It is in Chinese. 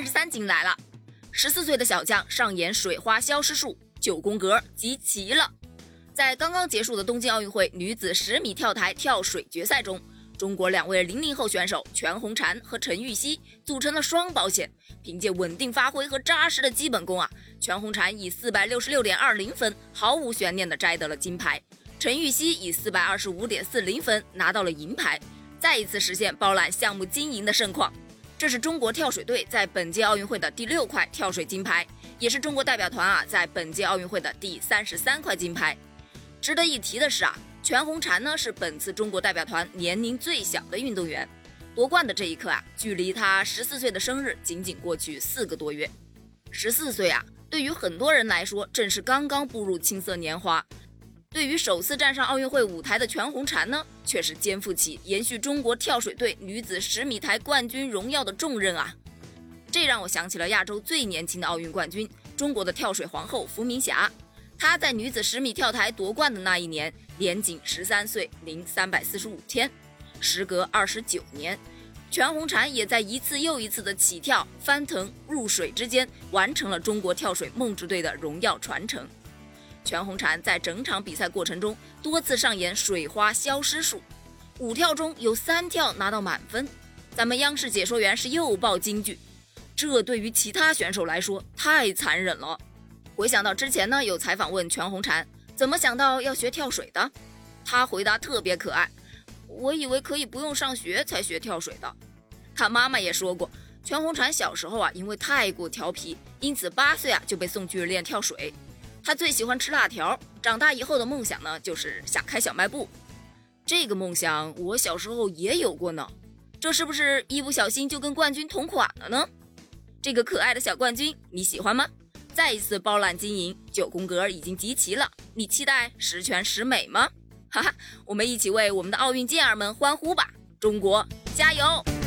三十三金来了。十四岁的小将上演水花消失术，九宫格集齐了。在刚刚结束的东京奥运会女子十米跳台跳水决赛中，中国两位零零后选手全红婵和陈芋汐组成了双保险，凭借稳定发挥和扎实的基本功啊，全红婵以四百六十六点二零分毫无悬念地摘得了金牌，陈芋汐以四百二十五点四零分拿到了银牌。再一次实现包揽项目金银的盛况，这是中国跳水队在本届奥运会的第六块跳水金牌，也是中国代表团啊在本届奥运会的第三十三块金牌。值得一提的是啊，全红婵呢是本次中国代表团年龄最小的运动员，夺冠的这一刻啊，距离她十四岁的生日仅仅过去四个多月。十四岁啊，对于很多人来说正是刚刚步入青涩年华。对于首次站上奥运会舞台的全红婵呢，却是肩负起延续中国跳水队女子十米台冠军荣耀的重任啊！这让我想起了亚洲最年轻的奥运冠军——中国的跳水皇后伏明霞。她在女子十米跳台夺冠的那一年，年仅十三岁零三百四十五天。时隔二十九年，全红婵也在一次又一次的起跳、翻腾、入水之间，完成了中国跳水梦之队的荣耀传承。全红婵在整场比赛过程中多次上演水花消失术，五跳中有三跳拿到满分。咱们央视解说员是又爆金句，这对于其他选手来说太残忍了。回想到之前呢，有采访问全红婵怎么想到要学跳水的，她回答特别可爱：“我以为可以不用上学才学跳水的。”她妈妈也说过，全红婵小时候啊，因为太过调皮，因此八岁啊就被送去练跳水。他最喜欢吃辣条，长大以后的梦想呢，就是想开小卖部。这个梦想我小时候也有过呢。这是不是一不小心就跟冠军同款了呢？这个可爱的小冠军你喜欢吗？再一次包揽金银，九宫格已经集齐了，你期待十全十美吗？哈哈，我们一起为我们的奥运健儿们欢呼吧！中国加油！